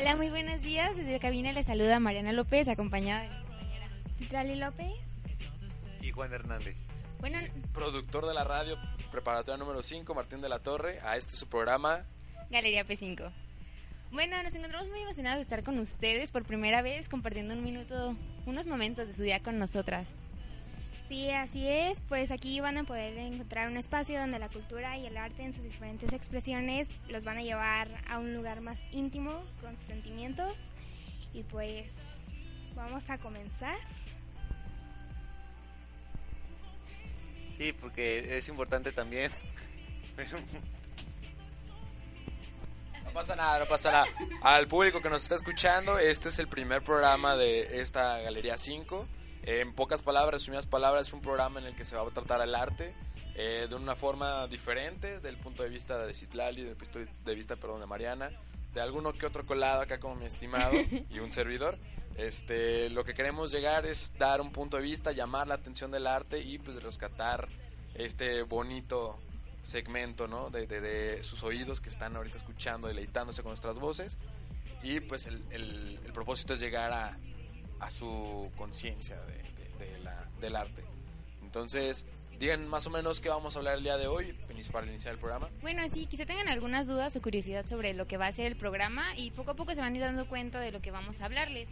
Hola, muy buenos días. Desde la cabina les saluda Mariana López, acompañada de mi compañera Citrali López y Juan Hernández. Bueno, productor de la radio preparatoria número 5, Martín de la Torre, a este su programa Galería P5. Bueno, nos encontramos muy emocionados de estar con ustedes por primera vez compartiendo un minuto, unos momentos de su día con nosotras. Sí, así es, pues aquí van a poder encontrar un espacio donde la cultura y el arte en sus diferentes expresiones los van a llevar a un lugar más íntimo con sus sentimientos y pues vamos a comenzar. Sí, porque es importante también. No pasa nada, no pasa nada. Al público que nos está escuchando, este es el primer programa de esta Galería 5 en pocas palabras, resumidas palabras, es un programa en el que se va a tratar el arte eh, de una forma diferente del punto de vista de Citlali, del punto de vista perdón, de Mariana, de alguno que otro colado acá como mi estimado y un servidor. Este, lo que queremos llegar es dar un punto de vista, llamar la atención del arte y pues rescatar este bonito segmento ¿no? de, de, sus oídos que están ahorita escuchando, deleitándose con nuestras voces. Y pues el, el, el propósito es llegar a, a su conciencia del arte. Entonces, digan más o menos qué vamos a hablar el día de hoy para iniciar el programa. Bueno, sí, quizá tengan algunas dudas o curiosidad sobre lo que va a ser el programa y poco a poco se van a ir dando cuenta de lo que vamos a hablarles.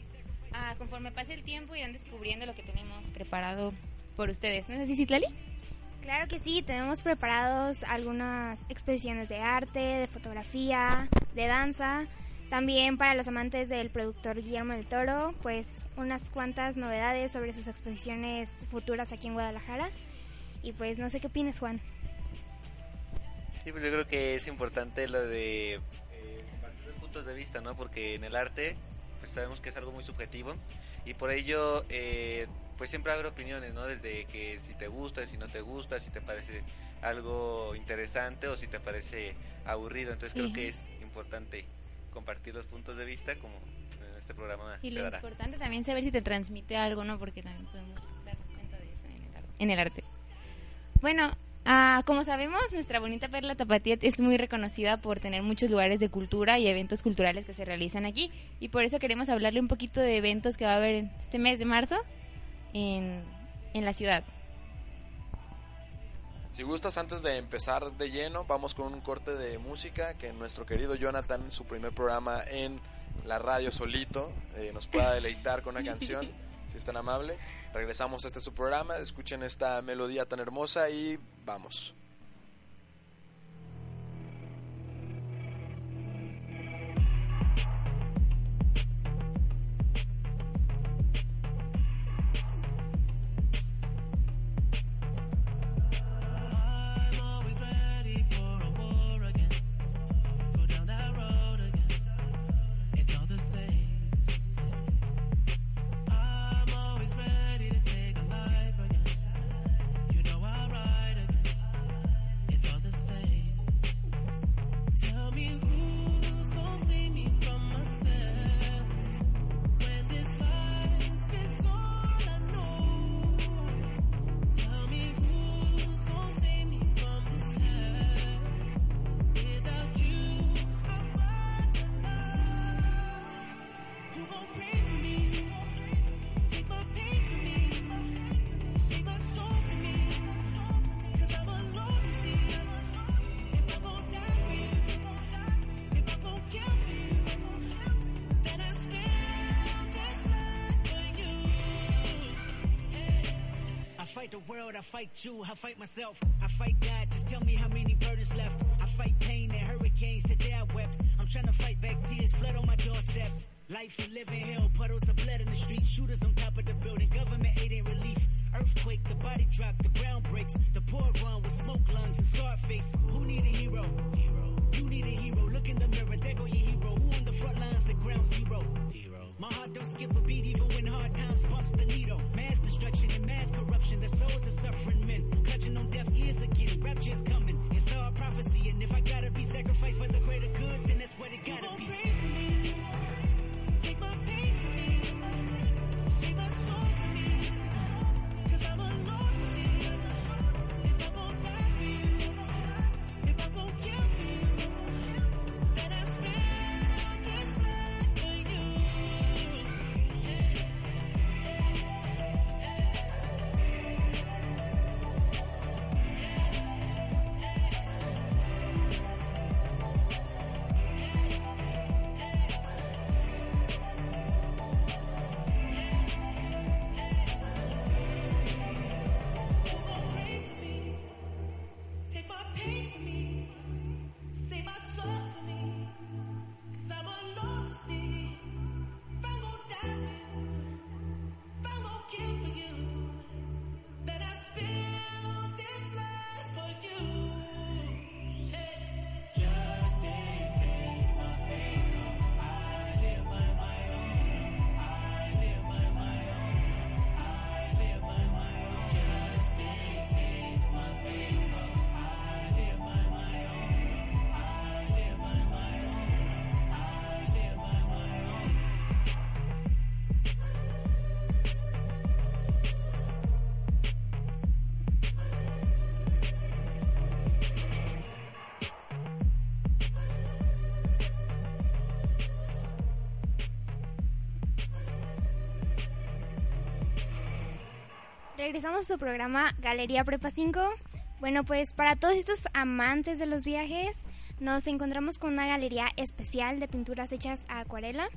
Ah, conforme pase el tiempo irán descubriendo lo que tenemos preparado por ustedes. ¿No es así, Citlali? Claro que sí, tenemos preparados algunas exposiciones de arte, de fotografía, de danza también para los amantes del productor Guillermo del Toro, pues unas cuantas novedades sobre sus exposiciones futuras aquí en Guadalajara. Y pues no sé qué opinas, Juan. Sí, pues yo creo que es importante lo de eh, puntos de vista, ¿no? Porque en el arte pues sabemos que es algo muy subjetivo y por ello eh, pues siempre habrá opiniones, ¿no? Desde que si te gusta, si no te gusta, si te parece algo interesante o si te parece aburrido. Entonces creo que es importante compartir los puntos de vista como en este programa. Y lo importante también saber si te transmite algo, ¿no? Porque también podemos darnos cuenta de eso en el arte. Bueno, ah, como sabemos, nuestra bonita perla Tapatía es muy reconocida por tener muchos lugares de cultura y eventos culturales que se realizan aquí. Y por eso queremos hablarle un poquito de eventos que va a haber este mes de marzo en, en la ciudad. Si gustas, antes de empezar de lleno, vamos con un corte de música que nuestro querido Jonathan, en su primer programa en la radio solito, eh, nos pueda deleitar con una canción, si es tan amable. Regresamos a este su programa, escuchen esta melodía tan hermosa y vamos. I fight world, I fight you, I fight myself. I fight God, just tell me how many burdens left. I fight pain and hurricanes, today I wept. I'm trying to fight back tears, flood on my doorsteps. Life you living hell, puddles of blood in the street, shooters on top of the building, government aid ain't relief. Earthquake, the body drop, the ground breaks. The poor run with smoke lungs and scar face. Who need a hero? Hero. You need a hero. Look in the mirror, there go your hero. Who on the front lines at ground zero? My heart don't skip a beat even when hard times bumps the needle. Mass destruction and mass corruption. The souls of suffering men. Clutching on deaf ears again. Rapture's coming. It's all prophecy. And if I gotta be sacrificed for the greater good, then that's what it gotta be. Pray for me. Take my pain Regresamos a su programa Galería Prepa 5. Bueno, pues para todos estos amantes de los viajes, nos encontramos con una galería especial de pinturas hechas a acuarela.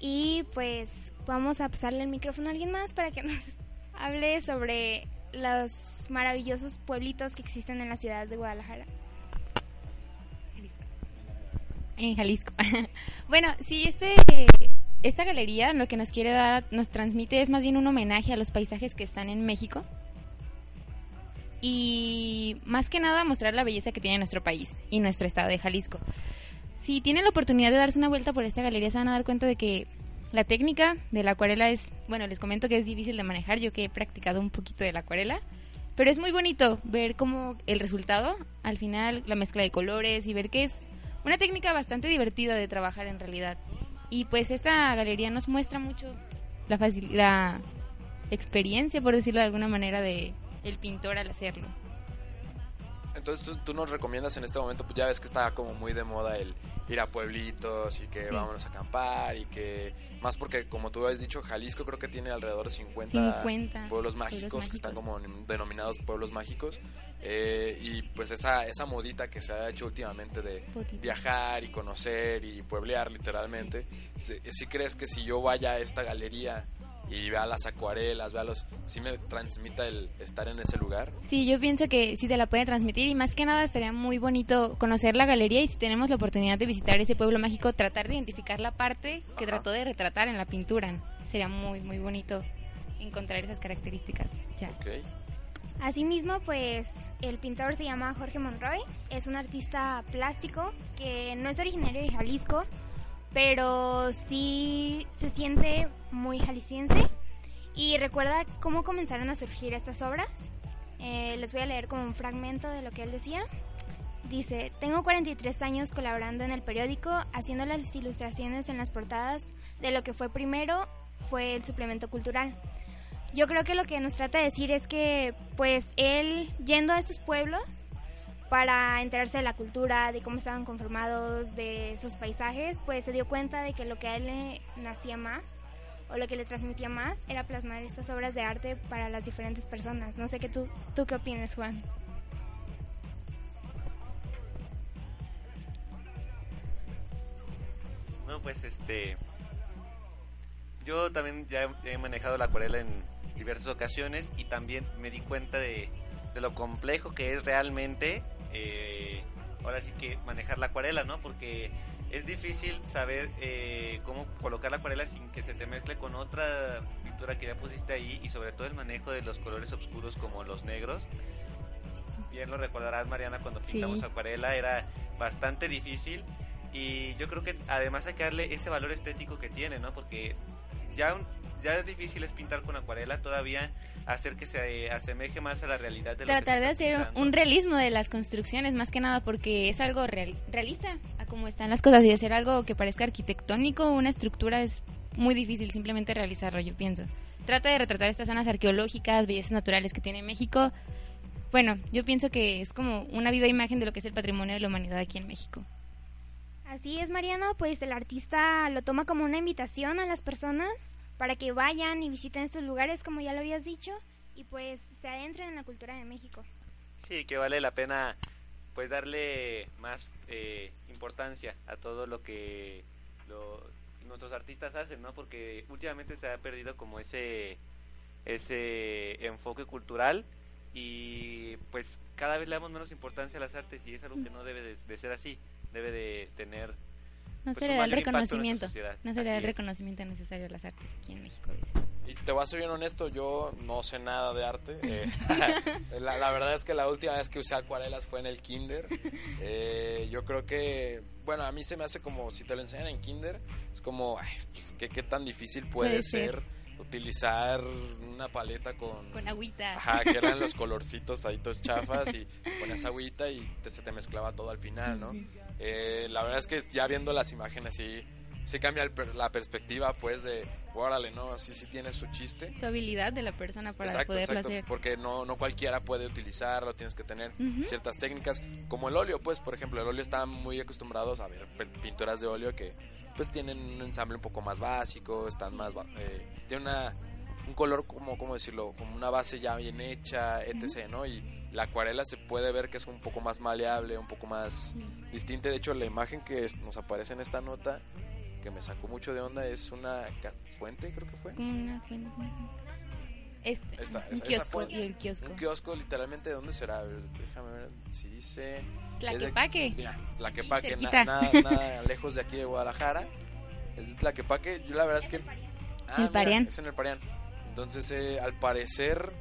Y pues vamos a pasarle el micrófono a alguien más para que nos hable sobre los maravillosos pueblitos que existen en la ciudad de Guadalajara. En Jalisco. bueno, sí, este, esta galería lo que nos quiere dar, nos transmite es más bien un homenaje a los paisajes que están en México. Y más que nada mostrar la belleza que tiene nuestro país y nuestro estado de Jalisco. Si tienen la oportunidad de darse una vuelta por esta galería se van a dar cuenta de que la técnica de la acuarela es, bueno, les comento que es difícil de manejar, yo que he practicado un poquito de la acuarela, pero es muy bonito ver cómo el resultado, al final la mezcla de colores y ver que es una técnica bastante divertida de trabajar en realidad. Y pues esta galería nos muestra mucho la, la experiencia, por decirlo de alguna manera, de el pintor al hacerlo. Entonces ¿tú, tú, nos recomiendas en este momento, pues ya ves que está como muy de moda el ir a pueblitos y que sí. vámonos a acampar y que más porque como tú has dicho Jalisco creo que tiene alrededor de 50, 50 pueblos, mágicos pueblos mágicos que están como denominados pueblos mágicos. Eh, y pues esa, esa modita que se ha hecho últimamente de viajar y conocer y pueblear literalmente, si, si crees que si yo vaya a esta galería y vea las acuarelas, vea los... ¿Sí me transmita el estar en ese lugar? Sí, yo pienso que sí te la puede transmitir y más que nada estaría muy bonito conocer la galería y si tenemos la oportunidad de visitar ese pueblo mágico, tratar de identificar la parte que Ajá. trató de retratar en la pintura. Sería muy, muy bonito encontrar esas características. Ya. Okay. Asimismo, pues el pintor se llama Jorge Monroy, es un artista plástico que no es originario de Jalisco, pero sí se siente muy jalisciense y recuerda cómo comenzaron a surgir estas obras. Eh, les voy a leer como un fragmento de lo que él decía. Dice, tengo 43 años colaborando en el periódico, haciendo las ilustraciones en las portadas de lo que fue primero fue el suplemento cultural. Yo creo que lo que nos trata de decir es que pues él yendo a estos pueblos para enterarse de la cultura, de cómo estaban conformados, de sus paisajes, pues se dio cuenta de que lo que a él le nacía más o lo que le transmitía más era plasmar estas obras de arte para las diferentes personas. No sé qué tú, tú qué opinas, Juan. No, pues este yo también ya he manejado la acuarela en diversas ocasiones y también me di cuenta de, de lo complejo que es realmente eh, ahora sí que manejar la acuarela, ¿no? Porque es difícil saber eh, cómo colocar la acuarela sin que se te mezcle con otra pintura que ya pusiste ahí y sobre todo el manejo de los colores oscuros como los negros. Bien lo recordarás Mariana cuando pintamos sí. acuarela, era bastante difícil y yo creo que además hay que darle ese valor estético que tiene, ¿no? Porque ya, un, ya es difícil es pintar con acuarela, todavía hacer que se asemeje más a la realidad de tratar de hacer pintando. un realismo de las construcciones más que nada porque es algo real, realista a cómo están las cosas y hacer algo que parezca arquitectónico una estructura es muy difícil simplemente realizarlo yo pienso. Trata de retratar estas zonas arqueológicas bellezas naturales que tiene México. Bueno yo pienso que es como una viva imagen de lo que es el patrimonio de la humanidad aquí en México Así es, Mariano, pues el artista lo toma como una invitación a las personas para que vayan y visiten estos lugares, como ya lo habías dicho, y pues se adentren en la cultura de México. Sí, que vale la pena pues darle más eh, importancia a todo lo que lo, nuestros artistas hacen, ¿no? Porque últimamente se ha perdido como ese ese enfoque cultural y pues cada vez le damos menos importancia a las artes y es algo que no debe de, de ser así, debe de tener no pues, se le da el reconocimiento, no se le da el reconocimiento necesario a las artes aquí en México. Dice. Y te voy a ser bien honesto, yo no sé nada de arte. Eh, la, la, verdad es que la última vez que usé acuarelas fue en el kinder. Eh, yo creo que, bueno, a mí se me hace como, si te lo enseñan en kinder, es como, ay, pues, ¿qué, qué tan difícil puede, Puede ser, ser. utilizar una paleta con... Con agüita. Ajá, que eran los colorcitos ahí todos chafas y ponías agüita y te, se te mezclaba todo al final, ¿no? Eh, la verdad es que ya viendo las imágenes sí, sí cambia el la perspectiva pues de, órale, ¿no? Sí, sí tiene su chiste. Su habilidad de la persona para Exacto, poderlo exacto, hacer. porque no, no cualquiera puede utilizarlo, tienes que tener ciertas técnicas, como el óleo, pues, por ejemplo, el óleo está muy acostumbrados a ver pinturas de óleo que pues tienen un ensamble un poco más básico, están más, eh, tiene una un color como, ¿cómo decirlo? Como una base ya bien hecha, etc., ¿no? Y la acuarela se puede ver que es un poco más maleable, un poco más distinta. De hecho, la imagen que nos aparece en esta nota, que me sacó mucho de onda, es una fuente, creo que fue. Una fuente. Este, Esta- un esa- esa kiosco fuente. y el kiosco. Un kiosco, literalmente, ¿de dónde será? A ver, déjame ver si dice... Tlaquepaque. Mira, Tlaquepaque, na- nada, nada lejos de aquí de Guadalajara. Es de Tlaquepaque. Yo la verdad es que... Ah, El mira, Parián. es en el Parián. Entonces, eh, al parecer,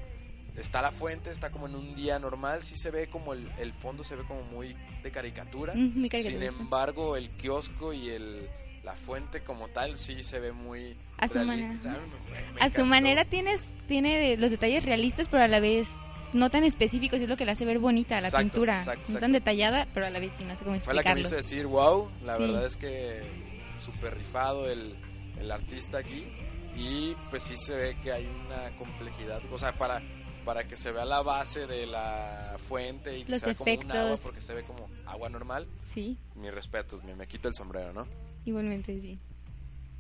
está la fuente, está como en un día normal. Sí se ve como el, el fondo, se ve como muy de caricatura. Mm, Sin embargo, el kiosco y el, la fuente como tal sí se ve muy A su realista. manera. A mí me- me A su manera tienes, tiene los detalles realistas, pero a la vez no tan específicos, y es lo que la hace ver bonita la Exacto, pintura. exacto, no exacto. tan detallada, pero a la vez no sé cómo Fue la que me explicarlo. hizo decir, wow, la Sí. verdad es que súper rifado el, el artista aquí. Y pues sí se ve que hay una complejidad, o sea, para, para que se vea la base de la fuente y que Los se vea como un agua, porque se ve como agua normal. Sí, Mis respetos, me, me quito el sombrero, ¿no? igualmente sí.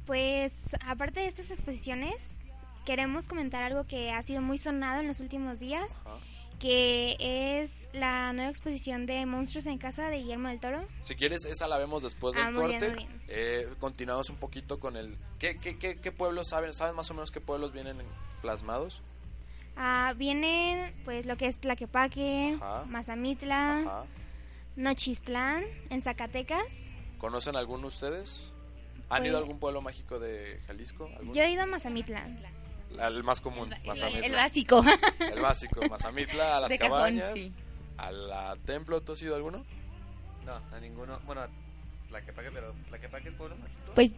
Pues aparte de estas exposiciones, queremos comentar algo que ha sido muy sonado en los últimos días, Ajá. que es la nueva exposición de Monstruos en Casa de Guillermo del Toro. Si quieres, esa la vemos después del Ah, muy bien, corte. muy bien. Eh, continuamos un poquito con el... ¿Qué, qué, qué, qué pueblos saben? ¿Saben más o menos qué pueblos vienen plasmados? Ah, vienen pues lo que es Tlaquepaque, Ajá. Mazamitla, Ajá. Nochistlán, en Zacatecas. ¿Conocen alguno ustedes? ¿Han Pues- ido a algún pueblo mágico de Jalisco? ¿Alguno? Yo he ido a Mazamitla. La- El más común, El, Mazamitla. el básico. El básico, Mazamitla, a las De cajón, cabañas, sí. a la templo, ¿tú has ido a alguno? No, a ninguno. Bueno, la que pague, pero la que pague es pueblo mágico. Pues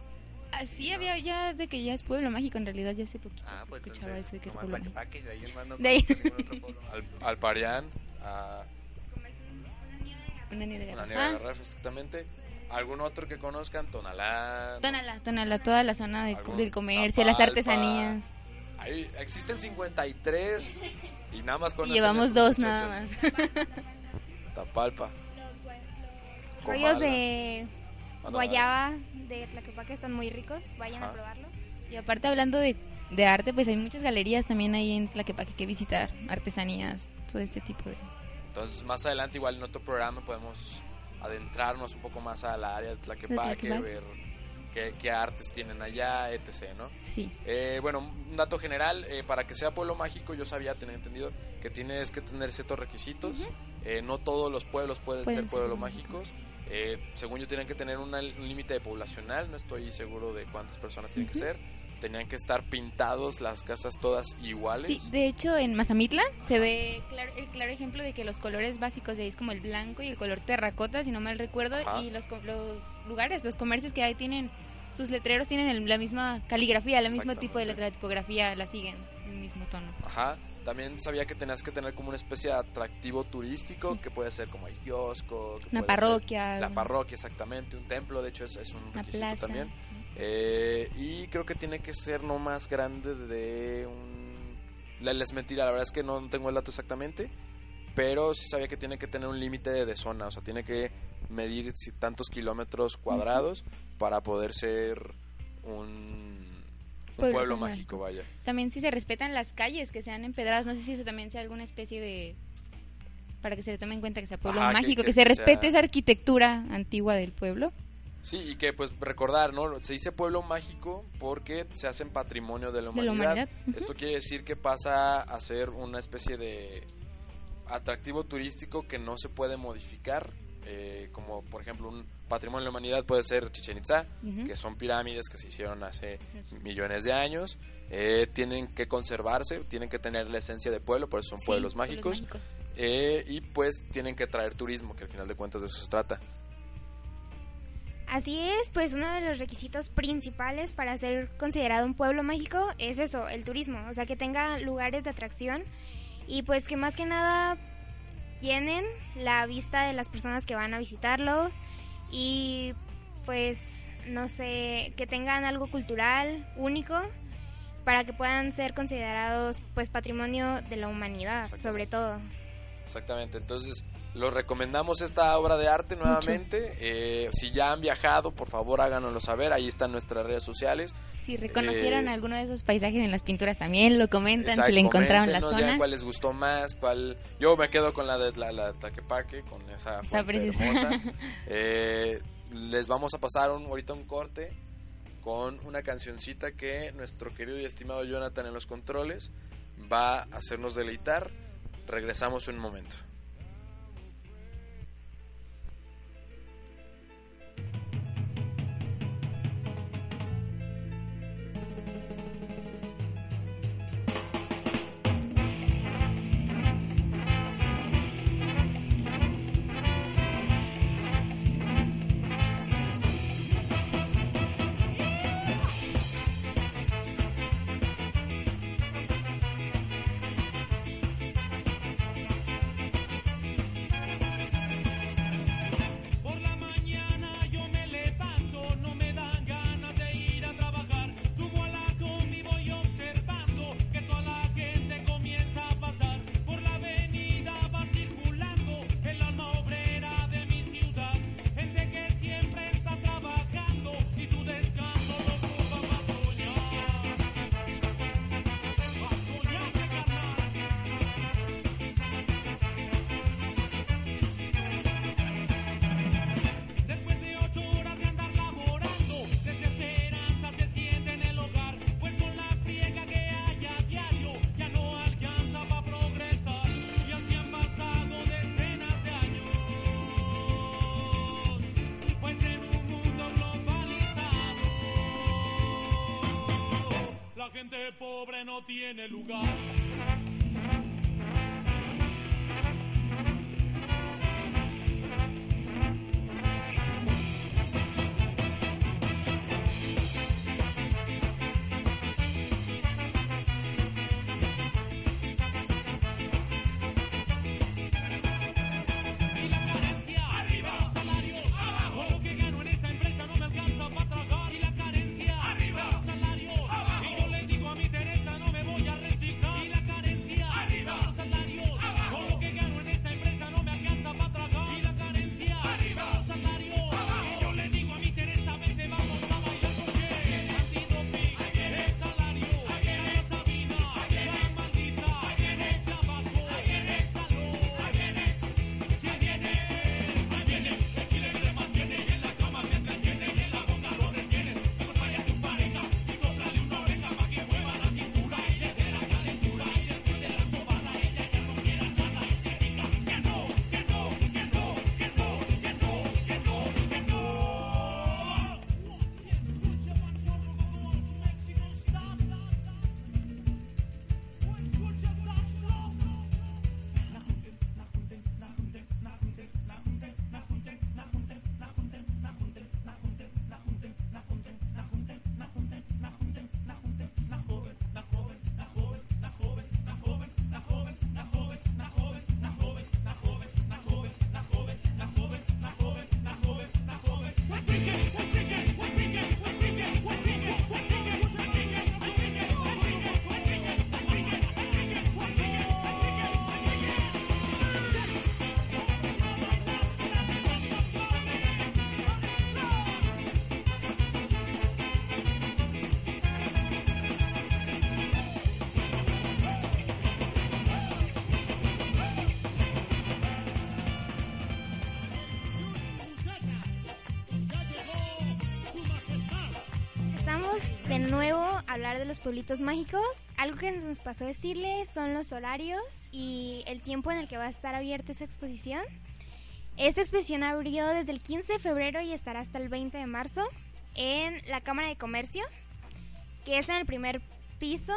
así había ya de que ya es pueblo mágico, en realidad ya hace poquito Ah, pues escuchaba entonces, eso de que era pueblo mágico. de ahí no De ahí. otro pueblo. Al, al Parián, a Una nieve de garrafa. Nieve Ah, de Garraf, exactamente. ¿Algún otro que conozcan? Tonalá. Tonala, Tonala, toda la zona de- del comercio, las artesanías. Ahí existen 53 y nada más Y conocen llevamos esos dos muchachos. nada más. Tapalpa. Rollos de Ah, no, guayaba de Tlaquepaque están muy ricos, vayan Ajá. a probarlo. Y aparte hablando de, de arte, pues hay muchas galerías también ahí en Tlaquepaque que visitar, artesanías, todo este tipo de... Entonces, más adelante, igual en otro programa, podemos adentrarnos un poco más a la área de Tlaquepaque, Tlaquepaque. ver qué, qué artes tienen allá, etc., ¿no? Sí, Eh, bueno, un dato general, eh, para que sea pueblo mágico yo sabía, tener entendido, que tienes que tener ciertos requisitos. Eh, no todos los pueblos pueden, Pueden ser ser pueblos mágicos. mágicos. Eh, según yo tienen que tener una- un límite de poblacional, no estoy seguro de cuántas personas tienen que ser. Tenían que estar pintados las casas todas iguales. sí. De hecho, en Mazamitla se ve claro, el claro ejemplo de que los colores básicos de ahí es como el blanco y el color terracota, si no mal recuerdo, Ajá. y los, los lugares, los comercios que hay tienen, sus letreros tienen el- la misma caligrafía, el mismo tipo de letra de tipografía, la siguen, el mismo tono. Ajá. También sabía que tenías que tener como una especie de atractivo turístico, que puede ser como el kiosco, que Una parroquia, la parroquia, exactamente, un templo, de hecho es, es un requisito plaza. también. sí. Eh, y creo que tiene que ser no más grande de un... Les mentira, la verdad es que no tengo el dato exactamente, pero sí sabía que tiene que tener un límite de, zona, o sea, tiene que medir tantos kilómetros cuadrados para poder ser un, un Pueblo mágico. vaya. También si se respetan las calles que sean empedradas, no sé si eso también sea alguna especie de para que se le tome en cuenta que sea pueblo Ajá, mágico, que, que- se que respete sea- esa arquitectura antigua del pueblo. Sí, y que pues recordar, ¿no? Se dice pueblo mágico porque se hacen patrimonio de la De la humanidad. Esto quiere decir que pasa a ser una especie de atractivo turístico que no se puede modificar. Eh, como por ejemplo un patrimonio de la humanidad puede ser Chichen Itza, que son pirámides que se hicieron hace millones de años. Eh, tienen que conservarse, tienen que tener la esencia de pueblo, por eso son Sí, pueblos mágicos. mágicos. Eh, y pues tienen que traer turismo, que al final de cuentas de eso se trata. Así es, pues uno de los requisitos principales para ser considerado un pueblo mágico es eso, el turismo, o sea, que tenga lugares de atracción y pues que más que nada llenen la vista de las personas que van a visitarlos y pues no sé, que tengan algo cultural único para que puedan ser considerados pues patrimonio de la humanidad, sobre todo. Exactamente, entonces los recomendamos esta obra de arte nuevamente. Eh, si ya han viajado, por favor háganoslo saber. Ahí están nuestras redes sociales. Si reconocieron Eh, alguno de esos paisajes en las pinturas también, lo comentan, si le encontraron la zona. cuál les gustó más, cuál... Yo me quedo con la de la, la Taquepaque, con esa fuente hermosa. Eh, les vamos a pasar un, ahorita un corte con una cancioncita que nuestro querido y estimado Jonathan en los controles va a hacernos deleitar. Regresamos un momento. Los pueblitos mágicos. Algo que nos pasó decirles son los horarios y el tiempo en el que va a estar abierta esa exposición. Esta exposición abrió desde el 15 de febrero y estará hasta el 20 de marzo en la Cámara de Comercio, que es en el primer piso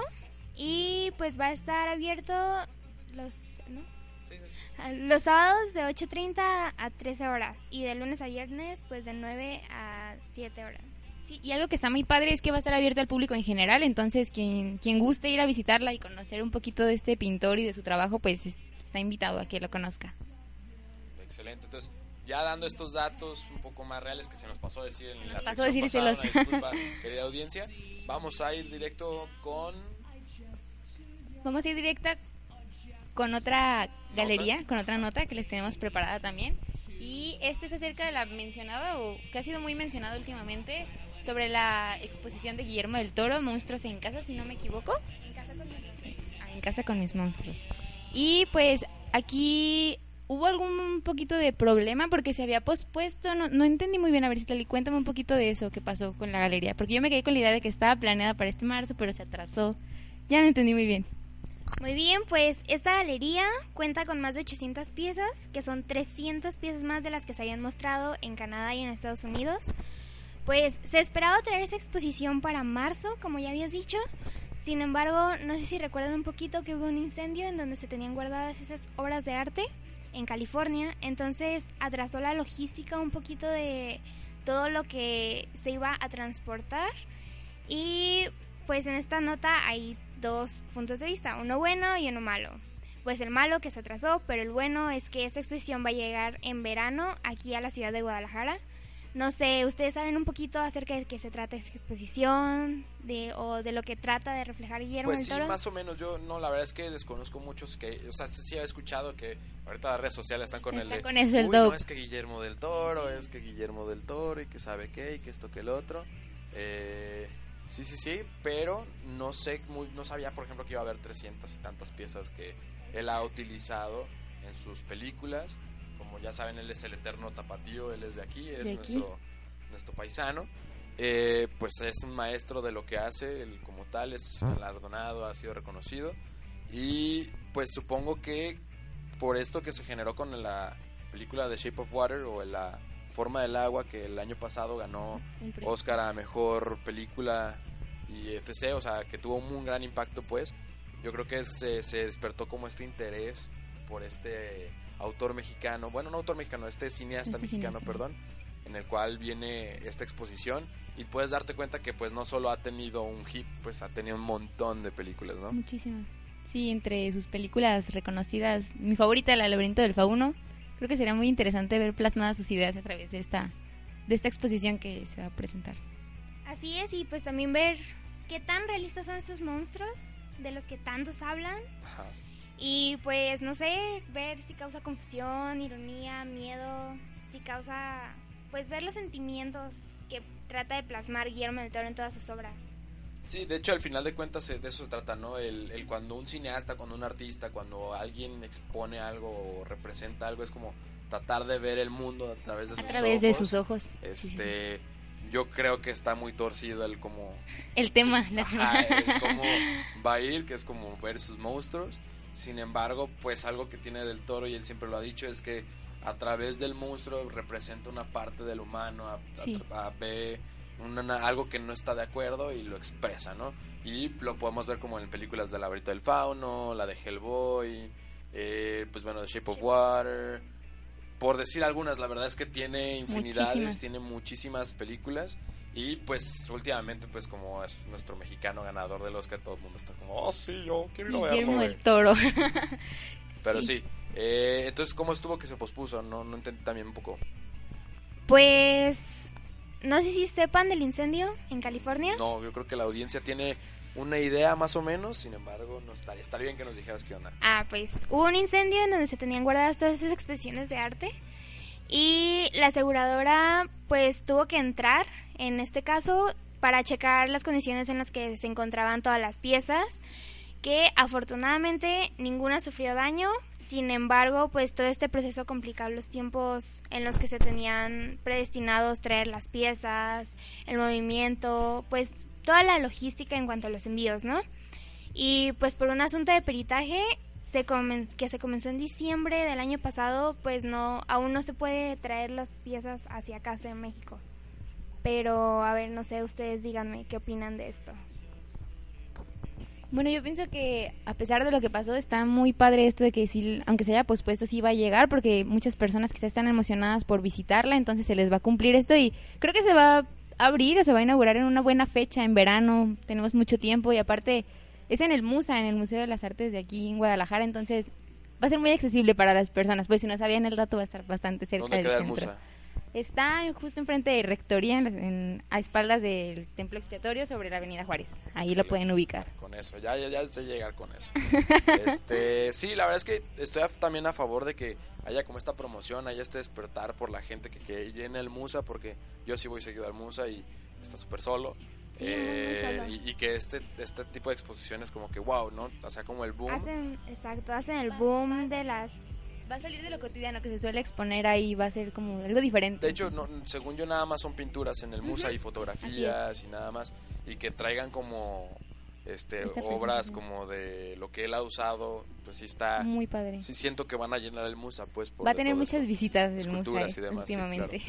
y pues va a estar abierto los ¿no? Ah, Los sábados de 8.30 a 13 horas y de lunes a viernes pues de 9 a 7 horas. Sí, y algo que está muy padre es que va a estar abierto al público en general, entonces quien, quien guste ir a visitarla y conocer un poquito de este pintor y de su trabajo, pues es- está invitado a que lo conozca. Excelente. Entonces, ya dando estos datos un poco más reales que se nos pasó a decir en nos la pasó sección pasada, una disculpa, querida audiencia, vamos a ir directo con Vamos a ir directa con otra galería, con otra nota que les tenemos preparada también. Y este es acerca de la mencionada, o que ha sido muy mencionado últimamente, sobre la exposición de Guillermo del Toro, Monstruos en Casa, si no me equivoco. Ah, En casa con mis monstruos. Y pues aquí hubo algún poquito de problema porque se había pospuesto, no, no entendí muy bien, a ver si cuéntame un poquito de eso que pasó con la galería, porque yo me quedé con la idea de que estaba planeada para este marzo, pero se atrasó. Ya no entendí muy bien. Muy bien, pues esta galería cuenta con más de 800 piezas, que son 300 piezas más de las que se habían mostrado en Canadá y en Estados Unidos. Pues se esperaba traer esa exposición para marzo, como ya habías dicho. Sin embargo, no sé si recuerdan un poquito que hubo un incendio en donde se tenían guardadas esas obras de arte en California. Entonces atrasó la logística un poquito de todo lo que se iba a transportar. Y pues en esta nota hay dos puntos de vista, uno bueno y uno malo. Pues el malo que se atrasó, pero el bueno es que esta exposición va a llegar en verano aquí a la ciudad de Guadalajara. No sé, ¿ustedes saben un poquito acerca de qué se trata esta exposición de, o de lo que trata de reflejar Guillermo Pues del sí, Toro? más o menos. Yo no, la verdad es que desconozco muchos que, o sea, sí, sí he escuchado que ahorita las redes sociales están con el Está de, con eso el "Uy, no, dope". es que Guillermo del Toro, es que Guillermo del Toro y que sabe qué y que esto que el otro. Eh, sí, sí, sí, pero no sé, muy, no sabía, por ejemplo, que iba a haber 300 y tantas piezas que él ha utilizado en sus películas. Como ya saben, él es el eterno tapatío, él es de aquí, es De aquí. nuestro nuestro paisano, eh, pues es un maestro de lo que hace, él como tal es galardonado, ha sido reconocido y pues supongo que por esto que se generó con la película The Shape of Water o La Forma del Agua que el año pasado ganó. Oscar a Mejor Película y etc., o sea, que tuvo un gran impacto pues, yo creo que se, se despertó como este interés por este autor mexicano, bueno, no autor mexicano, este cineasta Este mexicano, cineasta. perdón, en el cual viene esta exposición y puedes darte cuenta que pues no solo ha tenido un hit, pues ha tenido un montón de películas, ¿no? Muchísimo. Sí, entre sus películas reconocidas, mi favorita, La laberinto del fauno, creo que sería muy interesante ver plasmadas sus ideas a través de esta de esta exposición que se va a presentar. Así es, y pues también ver qué tan realistas son esos monstruos de los que tantos hablan. Ajá. Y pues no sé, ver si causa confusión, ironía, miedo, si causa pues ver los sentimientos que trata de plasmar Guillermo del Toro en todas sus obras. Sí, de hecho al final de cuentas eh, de eso se trata, ¿no? El, el cuando un cineasta, cuando un artista, cuando alguien expone algo o representa algo, es como tratar de ver el mundo a través de sus A través de ojos. sus ojos. Sí, sí, sí. Este, yo creo que está muy torcido el como El tema, la Ajá, el cómo va a ir, que es como ver sus monstruos. Sin embargo, pues algo que tiene del toro, y él siempre lo ha dicho, es que a través del monstruo representa una parte del humano, a, a- Sí. a- ve una- una- algo que no está de acuerdo y lo expresa, ¿no? Y lo podemos ver como en películas de La Brita del Fauno, la de Hellboy, eh, pues bueno, The Shape of Water. Por decir algunas, la verdad es que tiene infinidades, Muchísimas. tiene muchísimas películas. Y pues últimamente, pues como es nuestro mexicano ganador del Oscar, todo el mundo está como, oh sí, yo quiero ir a verlo, Guillermo güey". del Toro. Pero sí. sí, eh, entonces, ¿cómo estuvo que se pospuso? No, no entendí también un poco. Pues no sé si sepan del incendio en California. No, yo creo que la audiencia tiene una idea más o menos, sin embargo, no estaría, estaría bien que nos dijeras qué onda. Ah, pues hubo un incendio en donde se tenían guardadas todas esas exposiciones de arte y la aseguradora pues tuvo que entrar en este caso para checar las condiciones en las que se encontraban todas las piezas que afortunadamente ninguna sufrió daño, sin embargo pues todo este proceso complicó los tiempos en los que se tenían predestinados traer las piezas, el movimiento, pues toda la logística en cuanto a los envíos, ¿no? Y pues por un asunto de peritaje se que se comenzó en diciembre del año pasado, pues no aún no se puede traer las piezas hacia casa en México. Pero a ver, no sé, ustedes díganme qué opinan de esto. Bueno, yo pienso que a pesar de lo que pasó, está muy padre esto de que sí, aunque se haya pospuesto, sí va a llegar, porque muchas personas quizás están emocionadas por visitarla, entonces se les va a cumplir esto y creo que se va a abrir o se va a inaugurar en una buena fecha, en verano, tenemos mucho tiempo y aparte es en el MUSA, en el Museo de las Artes de aquí en Guadalajara, entonces va a ser muy accesible para las personas, pues si no sabían el dato va a estar bastante cerca ¿Dónde del queda el centro. Musa? Está justo enfrente de Rectoría, en- en- a espaldas del Templo Expiatorio, sobre la Avenida Juárez. Ahí lo pueden ubicar. Con eso, ya, ya, ya sé llegar con eso. este, sí, la verdad es que estoy a- también a favor de que haya como esta promoción, haya este despertar por la gente que, que llene el Musa, porque yo sí voy seguido al Musa y está súper solo. Sí, Eh, y que este, este tipo de exposiciones como que wow, ¿no? O sea, como el boom. Hacen, exacto, hacen el boom de las... Va a salir de lo cotidiano que se suele exponer ahí, va a ser como algo diferente. De hecho, no, según yo nada más son pinturas en el Musa y fotografías y nada más. Y que traigan como este Está obras como de lo que él ha usado, pues sí está... Muy padre. Sí siento que van a llenar el Musa, pues. por Va a tener muchas esto. visitas del museo y demás, sí, últimamente.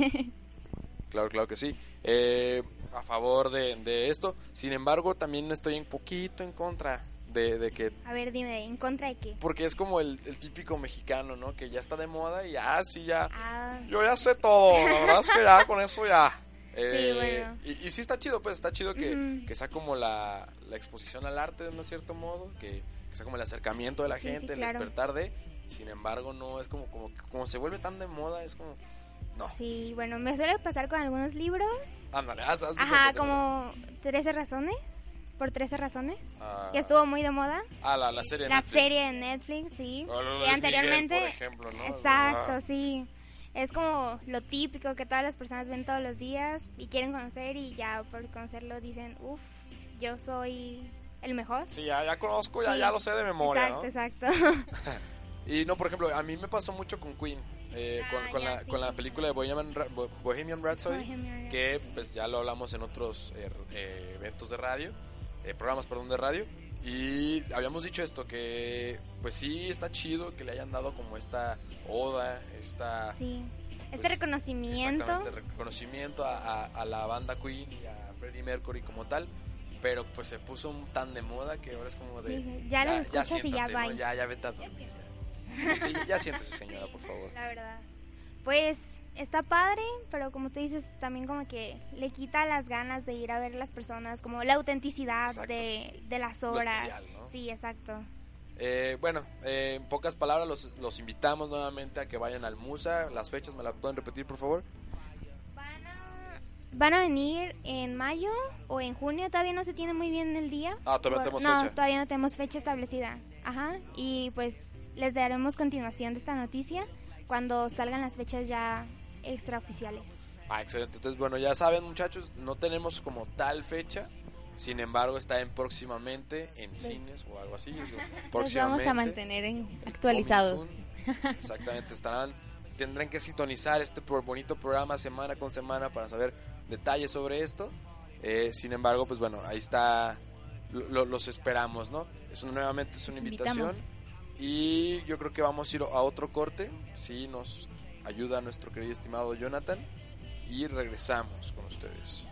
Claro, claro que sí. Eh, a favor de, de esto. Sin embargo, también estoy un poquito en contra de, de que... A ver, dime, ¿en contra de qué? Porque es como el, el típico mexicano, ¿no? Que ya está de moda y ya, sí, ya... Ah, Yo ya sé todo, la verdad es que ya con eso ya. Eh, bueno. y, y sí está chido, pues está chido que, que sea como la, la exposición al arte de un cierto modo, que, que sea como el acercamiento de la Sí, sí, gente, el claro. despertar de. Sin embargo, no es como, como, como se vuelve tan de moda, es como. No, sí, bueno, me suele pasar con algunos libros. ándale, haz, haz Ajá, como 13 razones. Por 13 razones. cuenta. Que estuvo muy de moda. Ah, la, la serie de La Netflix. serie de Netflix, sí. O lo Luis anteriormente. Miguel, por ejemplo, ¿no? Exacto, Ah. sí. Es como lo típico que todas las personas ven todos los días y quieren conocer y ya por conocerlo dicen, uff, yo soy el mejor. Sí, ya, ya conozco, ya, Sí. ya lo sé de memoria, exacto, ¿no? exacto. Y no, por ejemplo, a mí me pasó mucho con Queen, eh, Ah, con, con ya, la, sí. con la película de Bohemian, Bohemian Rhapsody, Bohemian que pues ya lo hablamos en otros eh, eh, eventos de radio, eh, programas, perdón, de radio, y habíamos dicho esto, que pues sí está chido que le hayan dado como esta oda, esta... sí. Este pues, reconocimiento. Reconocimiento a, a- a la banda Queen y a Freddie Mercury como tal. Pero pues se puso un tan de moda que ahora es como de... Sí, sí, ya lo escuchas y ya siéntate, va. ¿no? Ya, ya vete a dormir. Ya, Sí, ya siéntese señora, por favor. La verdad. Pues está padre, pero como tú dices, también como que le quita las ganas de ir a ver las personas, como la autenticidad de, de las obras. especial, ¿no? Sí, exacto. Eh, bueno, eh, en pocas palabras los, los invitamos nuevamente a que vayan al Musa. Las fechas me las pueden repetir, por favor. Van a, van a venir en mayo o en junio, todavía no se tiene muy bien el día. Ah, todavía no tenemos no, fecha. todavía no tenemos fecha establecida. Ajá, y pues les daremos continuación de esta noticia cuando salgan las fechas ya extraoficiales. Ah, excelente. Entonces, bueno, ya saben, muchachos, no tenemos como tal fecha. Sin embargo, está en próximamente en cines o algo así. Los vamos a mantener en- actualizados. Exactamente, estarán, tendrán que sintonizar este bonito programa semana con semana para saber detalles sobre esto. Eh, sin embargo, pues bueno, ahí está, lo- lo- los esperamos, ¿no? Es un- nuevamente es una invitación y yo creo que vamos a ir a otro corte, si nos ayuda nuestro querido estimado Jonathan y regresamos con ustedes.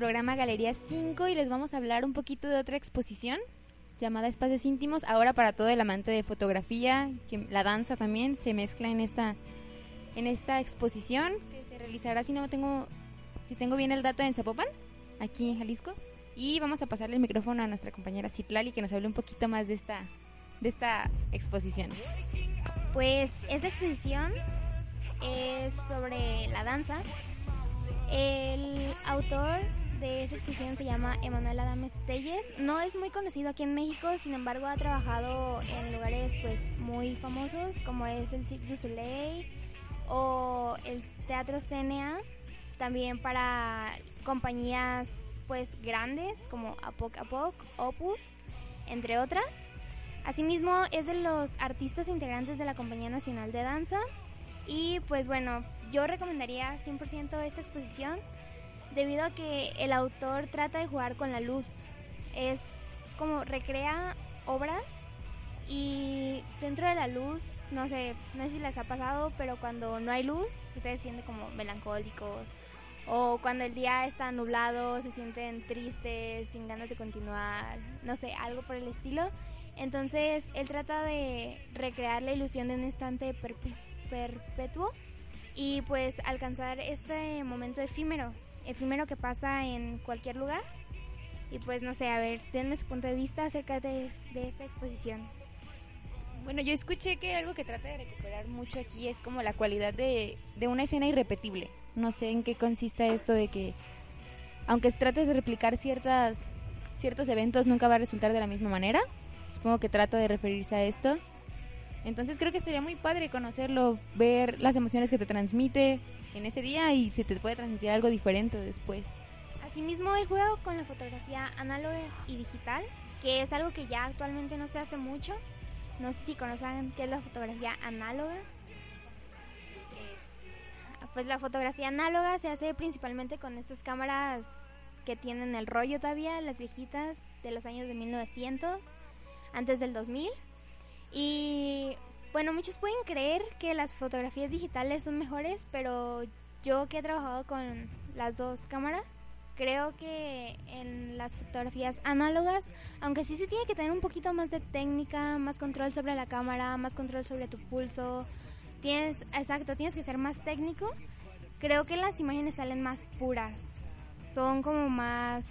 Programa Galería 5 y les vamos a hablar un poquito de otra exposición llamada Espacios Íntimos. Ahora para todo el amante de fotografía, que la danza también se mezcla en esta en esta exposición que se realizará si no tengo si tengo bien el dato en Zapopan, aquí en Jalisco. Y vamos a pasarle el micrófono a nuestra compañera Citlali que nos hable un poquito más de esta de esta exposición. Pues esta exposición es sobre la danza. El autor de esta exposición se llama Emanuel Adames Telles. No es muy conocido aquí en México, sin embargo ha trabajado en lugares pues muy famosos como es el Cirque du Soleil o el Teatro CNA, también para compañías pues grandes como Apoc Apoc, Opus, entre otras. Asimismo es de los artistas integrantes de la Compañía Nacional de Danza y pues bueno, yo recomendaría 100% esta exposición debido a que el autor trata de jugar con la luz. Es como recrea obras y dentro de la luz, no sé, no sé si les ha pasado, pero cuando no hay luz, ustedes sienten como melancólicos. O cuando el día está nublado, se sienten tristes, sin ganas de continuar, no sé, algo por el estilo. Entonces, él trata de recrear la ilusión de un instante perpetuo y pues alcanzar este momento efímero, efímero que pasa en cualquier lugar. Y pues no sé, a ver, denme su punto de vista acerca de, de esta exposición. Bueno, yo escuché que algo que trata de recuperar mucho aquí es como la cualidad de, de una escena irrepetible. No sé en qué consiste esto de que, aunque trates de replicar ciertas, ciertos eventos, nunca va a resultar de la misma manera. Supongo que trata de referirse a esto. Entonces creo que estaría muy padre conocerlo, ver las emociones que te transmite en ese día y si te puede transmitir algo diferente después. Asimismo, el juego con la fotografía análoga y digital, que es algo que ya actualmente no se hace mucho. No sé si conocen qué es la fotografía análoga. Pues la fotografía análoga se hace principalmente con estas cámaras que tienen el rollo todavía, las viejitas de los años de 1900, antes del 2000. Y bueno, muchos pueden creer que las fotografías digitales son mejores, pero yo que he trabajado con las dos cámaras, creo que en las fotografías análogas, aunque sí se tiene que tener un poquito más de técnica, más control sobre la cámara, más control sobre tu pulso, tienes, exacto, tienes que ser más técnico, creo que las imágenes salen más puras, son como más,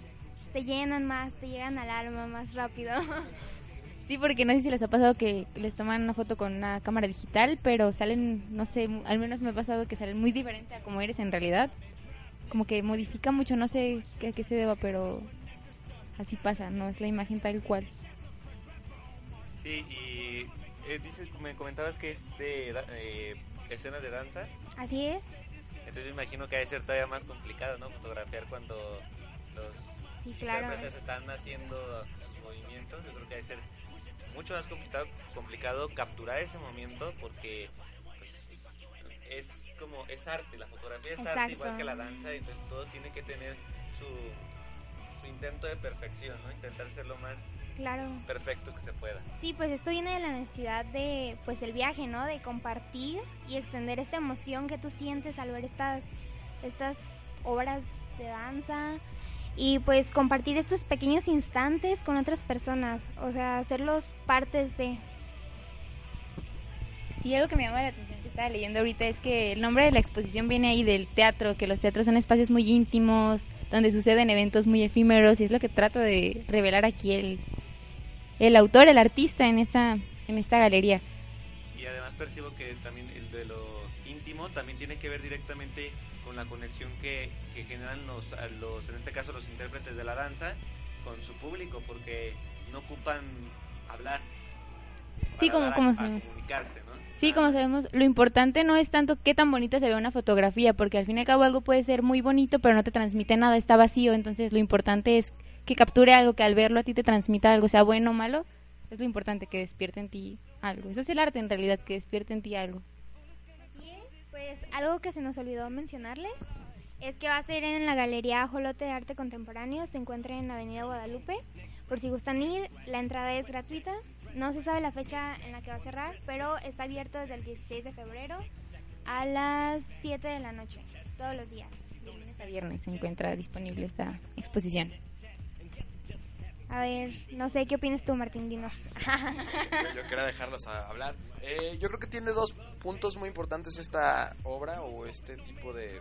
te llenan más, te llegan al alma más rápido. Sí, porque no sé si les ha pasado que les toman una foto con una cámara digital, pero salen, no sé, al menos me ha pasado que salen muy diferente a como eres en realidad. Como que modifica mucho, no sé a qué se deba, pero así pasa, no es la imagen tal cual. Sí, y eh, dices, me comentabas que es de eh, escenas de danza. Así es. Entonces me imagino que debe ser todavía más complicado, ¿no? Fotografiar cuando los sí, claro. intérpretes están haciendo movimientos. Yo creo que debe ser mucho más complicado, complicado capturar ese momento porque pues, es como es arte, la fotografía es Exacto. arte igual que la danza, entonces todo tiene que tener su, su intento de perfección, ¿no? Intentar ser lo más Claro. perfecto que se pueda. Sí, pues esto viene de la necesidad de, pues el viaje, ¿no? De compartir y extender esta emoción que tú sientes al ver estas, estas obras de danza y pues compartir estos pequeños instantes con otras personas, o sea, hacerlos partes de. Sí, algo que me llama la atención que estaba leyendo ahorita es que el nombre de la exposición viene ahí del teatro, que los teatros son espacios muy íntimos, donde suceden eventos muy efímeros y es lo que trata de revelar aquí el, el autor, el artista en esta, en esta galería. Y además percibo que también el de lo íntimo también tiene que ver directamente con la conexión que, que generan los, a los, en este caso los intérpretes de la danza, con su público, porque no ocupan hablar. Sí, como- a- como a sabemos. comunicarse, ¿no? Sí, como sabemos, lo importante no es tanto qué tan bonita se ve una fotografía, porque al fin y al cabo algo puede ser muy bonito, pero no te transmite nada, está vacío, entonces lo importante es que capture algo, que al verlo a ti te transmita algo, sea bueno o malo, es lo importante que despierte en ti algo. Eso es el arte en realidad, que despierte en ti algo. Pues algo que se nos olvidó mencionarles es que va a ser en la Galería Jolote de Arte Contemporáneo, se encuentra en Avenida Guadalupe. Por si gustan ir, la entrada es gratuita. No se sabe la fecha en la que va a cerrar, pero está abierto desde el 16 de febrero a las 7 de la noche, todos los días. De lunes a viernes se encuentra disponible esta exposición. A ver, no sé, ¿qué opinas tú, Martín? Dinos. Yo quería dejarlos a hablar. Eh, yo creo que tiene dos puntos muy importantes esta obra o este tipo de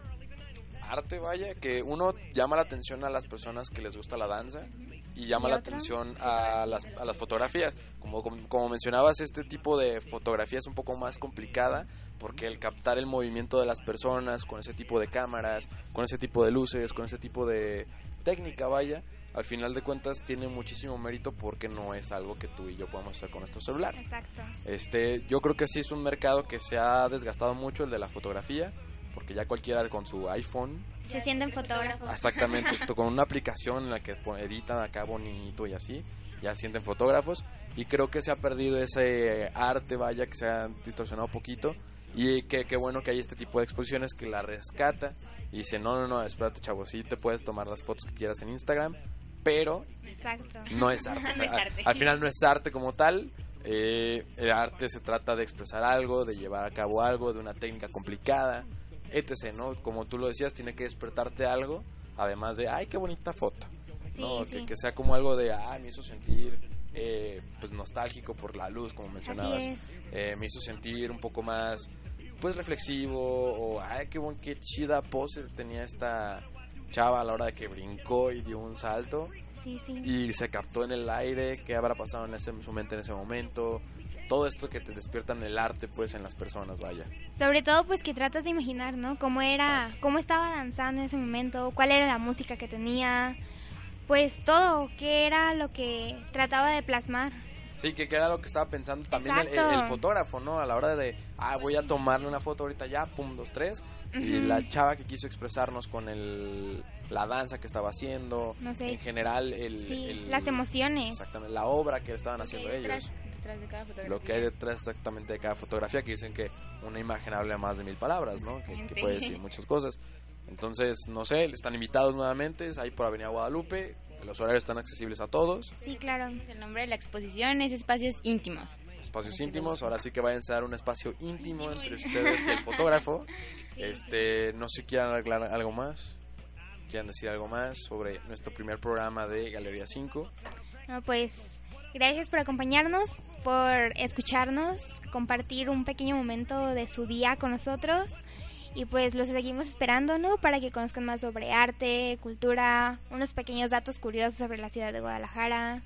arte, vaya, que uno llama la atención a las personas que les gusta la danza y llama ¿Y la atención a las, a las fotografías. Como, como, como mencionabas, este tipo de fotografía es un poco más complicada porque el captar el movimiento de las personas con ese tipo de cámaras, con ese tipo de luces, con ese tipo de técnica, vaya, al final de cuentas tiene muchísimo mérito porque no es algo que tú y yo podemos hacer con nuestro celular. Exacto. Este, yo creo que sí es un mercado que se ha desgastado mucho el de la fotografía, porque ya cualquiera con su iPhone, Se sienten fotógrafos. exactamente, con una aplicación en la que editan acá bonito y así, ya sienten fotógrafos y creo que se ha perdido ese arte, vaya, que se ha distorsionado un poquito y que qué bueno que hay este tipo de exposiciones que la rescata y dice, no, no, no, espérate chavo, sí te puedes tomar las fotos que quieras en Instagram, pero Exacto. no es arte. No o sea, es arte. Al final no es arte como tal. eh, el arte se trata de expresar algo, de llevar a cabo algo, de una técnica complicada, etc. ¿no? Como tú lo decías, tiene que despertarte algo, además de, ay, qué bonita foto. Sí, ¿no? sí. Que, que sea como algo de, ah, me hizo sentir eh, pues nostálgico por la luz, como mencionabas. Eh, me hizo sentir un poco más, pues reflexivo, o, ay, qué, buen, qué chida pose tenía esta chava a la hora de que brincó y dio un salto Sí, sí. y se captó en el aire, qué habrá pasado en ese su mente en ese momento, todo esto que te despierta en el arte pues en las personas, vaya. Sobre todo pues que tratas de imaginar, ¿no? Cómo era, cómo estaba danzando en ese momento, cuál era la música que tenía, pues todo, qué era lo que trataba de plasmar. Sí, que, que era lo que estaba pensando también el, fotógrafo, ¿no? A la hora de, ah, voy a tomarle una foto ahorita ya, pum, dos, tres. Y la chava que quiso expresarnos con el, la danza que estaba haciendo, No sé. en general el... Sí, el- las emociones. Exactamente, la obra que estaban haciendo ellos. detrás de cada fotografía. Lo que hay detrás exactamente de cada fotografía, que dicen que una imagen habla más de mil palabras, ¿no? Que, puede decir muchas cosas. Entonces, no sé, están invitados nuevamente, es ahí por Avenida Guadalupe, los horarios están accesibles a todos, Sí, claro. El nombre de la exposición es Espacios Íntimos. espacios íntimos, ahora sí que vayan a dar un espacio íntimo entre ustedes y el fotógrafo. Este, no sé si quieran arreglar algo más, quieran decir algo más sobre nuestro primer programa de Galería 5. No, pues gracias por acompañarnos, por escucharnos, compartir un pequeño momento de su día con nosotros y pues los seguimos esperando, ¿no? Para que conozcan más sobre arte, cultura, unos pequeños datos curiosos sobre la ciudad de Guadalajara,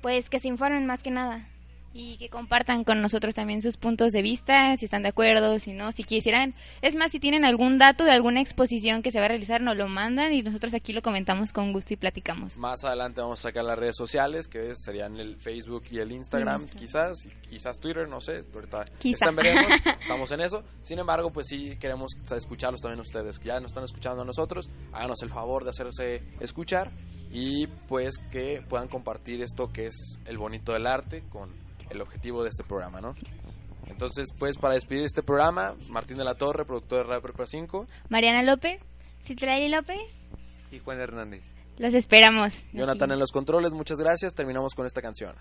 pues que se informen más que nada. Y que compartan con nosotros también sus puntos de vista, si están de acuerdo, si no, si quisieran. Es más, si tienen algún dato de alguna exposición que se va a realizar, nos lo mandan y nosotros aquí lo comentamos con gusto y platicamos. Más adelante vamos a sacar las redes sociales, que serían el Facebook y el Instagram, quizás, quizás Twitter, no sé, ahorita Quizá. están veremos, estamos en eso. Sin embargo, pues sí queremos escucharlos también ustedes, que ya nos están escuchando a nosotros, háganos el favor de hacerse escuchar y pues que puedan compartir esto que es el bonito del arte con el objetivo de este programa, ¿no? Entonces, pues para despedir este programa, Martín de la Torre, productor de Radio Prepara 5, Mariana López, Citlali López, Y Juan Hernández. los esperamos. Jonathan en los controles, muchas gracias, terminamos con esta canción.